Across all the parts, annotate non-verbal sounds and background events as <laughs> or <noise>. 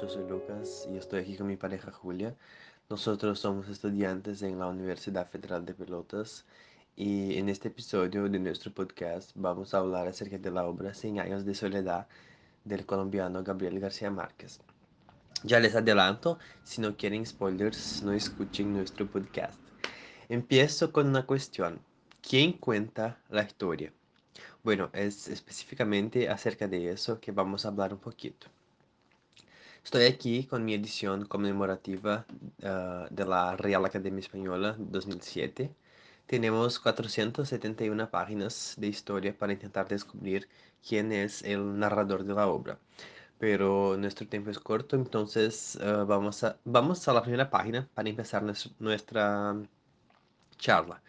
yo soy Lucas y estoy aquí con mi pareja Julia. Nosotros somos estudiantes en la Universidad Federal de Pelotas y en este episodio de nuestro podcast vamos a hablar acerca de la obra Cien años de soledad del colombiano Gabriel García Márquez. Ya les adelanto, si no quieren spoilers, no escuchen nuestro podcast. Empiezo con una cuestión. ¿Quién cuenta la historia? Bueno, es específicamente acerca de eso que vamos a hablar un poquito. Estoy aquí con mi edición conmemorativa uh, de la Real Academia Española 2007. Tenemos 471 páginas de historia para intentar descubrir quién es el narrador de la obra. Pero nuestro tiempo es corto, entonces uh, vamos, a, vamos a la primera página para empezar nuestra charla.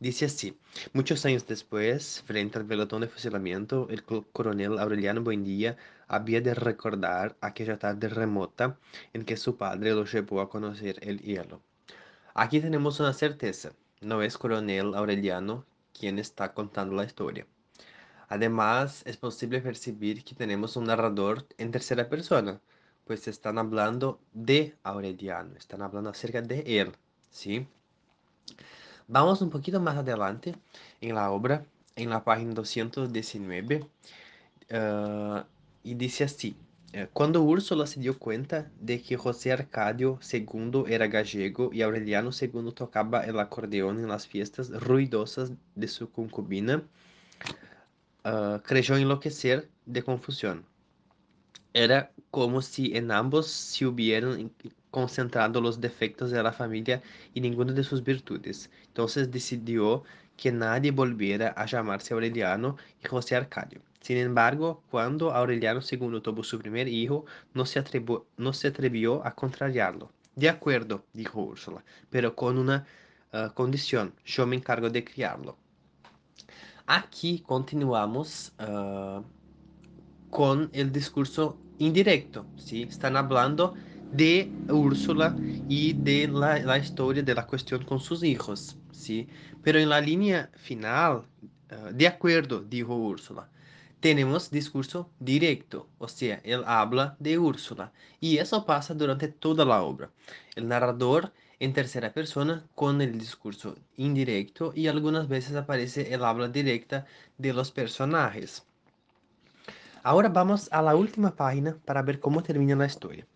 Dice así, muchos años después, frente al pelotón de fusilamiento, el coronel Aureliano Buendía había de recordar aquella tarde remota en que su padre lo llevó a conocer el hielo. Aquí tenemos una certeza, no es coronel Aureliano quien está contando la historia. Además, es posible percibir que tenemos un narrador en tercera persona, pues están hablando de Aureliano, están hablando acerca de él, ¿sí? Vamos un poquito más adelante en la obra, en la página 219, uh, y dice así. Eh, Quando Úrsula se deu conta de que José Arcadio II era gallego e Aureliano II tocava el acordeón en las fiestas ruidosas de su concubina, uh, creyó enloquecer de confusión. Era como si en ambos se hubieran concentrado los defectos de la familia y ninguna de sus virtudes. Entonces decidió que nadie volviera a llamarse Aureliano y José Arcadio. Sin embargo, cuando Aureliano II tuvo su primer hijo, no se, atrevió, a contrariarlo. De acuerdo, dijo Úrsula, pero con una uh, condición, yo me encargo de criarlo. Aquí continuamos uh, con el discurso indirecto, ¿sí? Están hablando de Úrsula y de la, historia de la cuestión con sus hijos, ¿sí? Pero en la línea final, uh, de acuerdo, dijo Úrsula, tenemos discurso directo, o sea, él habla de Úrsula, y eso pasa durante toda la obra. El narrador en tercera persona con el discurso indirecto y algunas veces aparece el habla directa de los personajes. Ahora vamos a la última página para ver cómo termina la historia.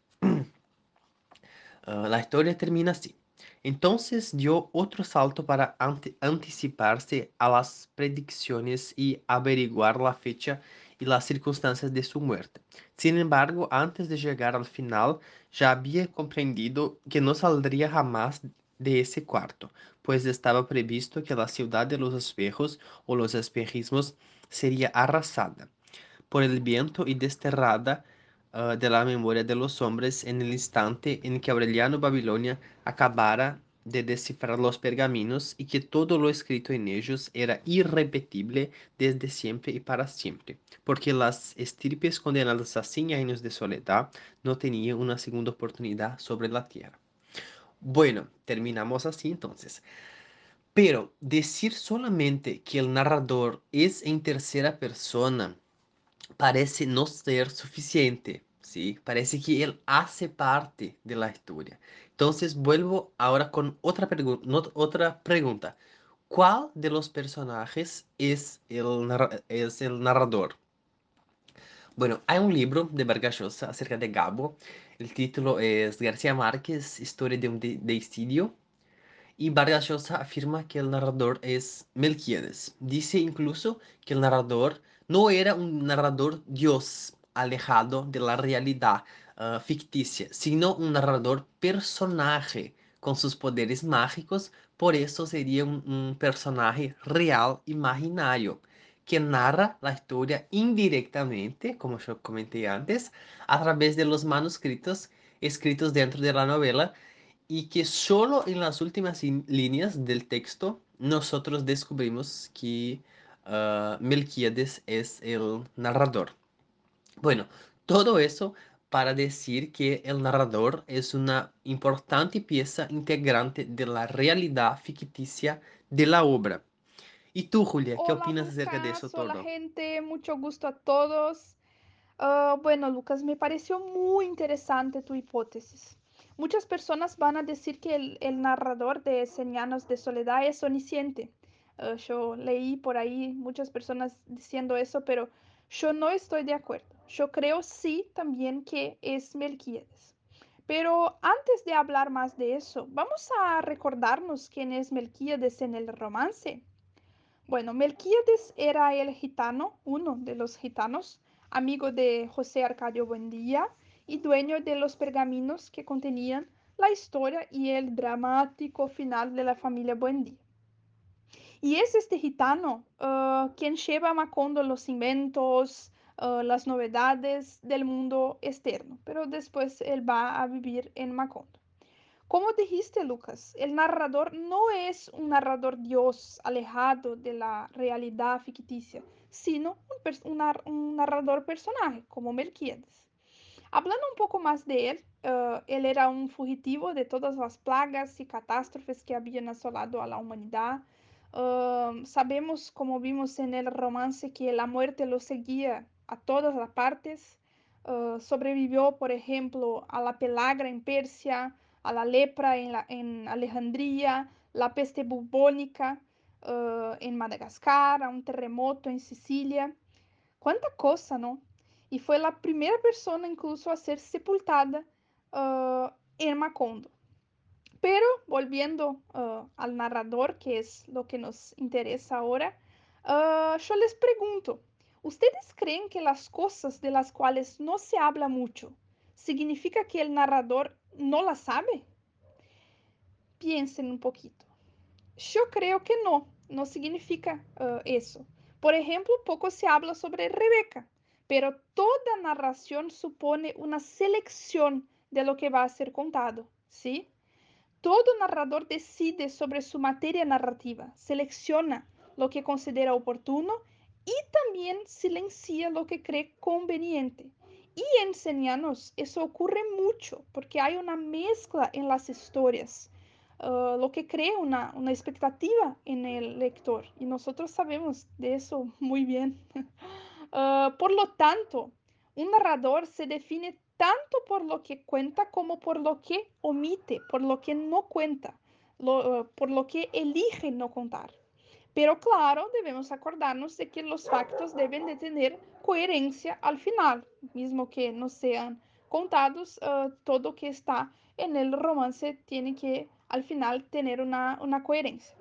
Uh, la historia termina así. Entonces dio otro salto para anticiparse a las predicciones y averiguar la fecha y las circunstancias de su muerte. Sin embargo, antes de llegar al final, ya había comprendido que no saldría jamás de ese cuarto, pues estaba previsto que la ciudad de los espejos o los espejismos sería arrasada por el viento y desterrada uh, de la memoria de los hombres en el instante en que Aureliano Babilonia acabara de descifrar los pergaminos y que todo lo escrito en ellos era irrepetible desde siempre y para siempre, porque las estirpes condenadas a 100 años de soledad no tenían una segunda oportunidad sobre la tierra. Bueno, terminamos así entonces. Pero decir solamente que el narrador es en tercera persona parece no ser suficiente, ¿sí? Parece que él hace parte de la historia. Entonces vuelvo ahora con otra, pregunta. ¿Cuál de los personajes es el, es el narrador? Bueno, hay un libro de Vargas Llosa acerca de Gabo. El título es García Márquez, Historia de un de deicidio. Y Vargas Llosa afirma que el narrador es Melquiades. Dice incluso que el narrador no era un narrador dios alejado de la realidad uh, ficticia, sino un narrador personaje con sus poderes mágicos, por eso sería un, un personaje real, imaginario, que narra la historia indirectamente, como yo comenté antes, a través de los manuscritos escritos dentro de la novela y que solo en las últimas líneas del texto nosotros descubrimos que uh, Melquiades es el narrador. Bueno, todo eso para decir que el narrador es una importante pieza integrante de la realidad ficticia de la obra. ¿Y tú, Julia, qué Hola, opinas acerca de eso todo? Hola, gente, mucho gusto a todos. Ah, bueno, Lucas, me pareció muy interesante tu hipótesis. Muchas personas van a decir que el, narrador de Cien años de soledad es omnisciente. Ah, yo leí por ahí muchas personas diciendo eso, pero yo no estoy de acuerdo. Yo creo sí también que es Melquíades. Pero antes de hablar más de eso, vamos a recordarnos quién es Melquíades en el romance. Bueno, Melquíades era el gitano, uno de los gitanos, amigo de José Arcadio Buendía y dueño de los pergaminos que contenían la historia y el dramático final de la familia Buendía. Y es este gitano uh, quien lleva a Macondo los inventos, uh, las novedades del mundo externo, pero después él va a vivir en Macondo. Como dijiste, Lucas, el narrador no es un narrador dios alejado de la realidad ficticia, sino un, narrador personaje, como Melquíades. Hablando un poco más de él, uh, él era un fugitivo de todas las plagas y catástrofes que habían asolado a la humanidad. Uh, sabemos, como vimos en el romance, que la muerte lo seguía a todas las partes. Uh, sobrevivió, por ejemplo, a la pelagra en Persia, a la lepra en, la, en Alejandría, la peste bubónica en Madagascar, a un terremoto en Sicilia. Cuánta cosa, ¿no? Y fue la primera persona incluso a ser sepultada uh, en Macondo. Pero volviendo uh, al narrador, que es lo que nos interesa ahora, yo les pregunto, ¿ustedes creen que las cosas de las cuales no se habla mucho significa que el narrador no la sabe? Piensen un poquito. Yo creo que no, no significa uh, eso. Por ejemplo, poco se habla sobre Rebeca, pero toda narración supone una selección de lo que va a ser contado, ¿sí? Todo narrador decide sobre su materia narrativa, selecciona lo que considera oportuno y también silencia lo que cree conveniente. Y en Senianos eso ocurre mucho porque hay una mezcla en las historias, uh, lo que crea una, una, expectativa en el lector. Y nosotros sabemos de eso muy bien. <laughs> uh, por lo tanto, un narrador se define tanto por lo que cuenta como por lo que omite, por lo que no cuenta, uh, por lo que elige no contar. Pero claro, debemos acordarnos de que los factos deben de tener coherencia al final, mismo que no sean contados, uh, todo que está en el romance tiene que al final tener una, una coherencia.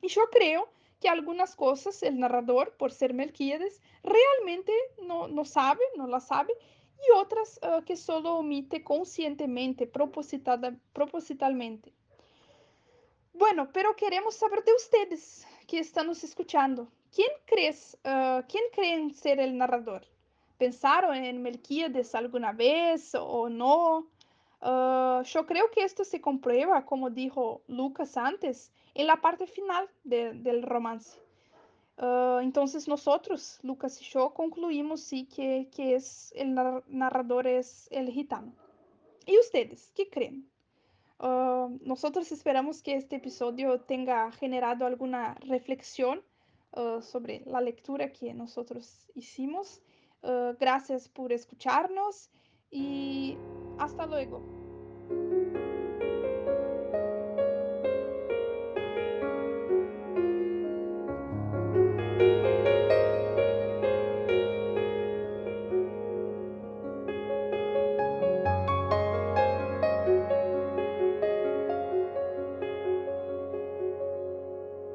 Y yo creo que algunas cosas el narrador, por ser Melquíades, realmente no, no sabe, no las sabe, y otras uh, que solo omite conscientemente, propositada, propositalmente. Bueno, pero queremos saber de ustedes que están nos escuchando. ¿Quién crees, uh, quién creen ser el narrador? ¿Pensaron en Melquíades alguna vez o no? Uh, yo creo que esto se comprueba, como dijo Lucas antes, en la parte final de, del romance. Uh, entonces nosotros, Lucas y yo, concluimos sí que, que es el narrador es el gitano. ¿Y ustedes qué creen? Uh, nosotros esperamos que este episodio tenga generado alguna reflexión uh, sobre la lectura que nosotros hicimos. Uh, gracias por escucharnos y hasta luego.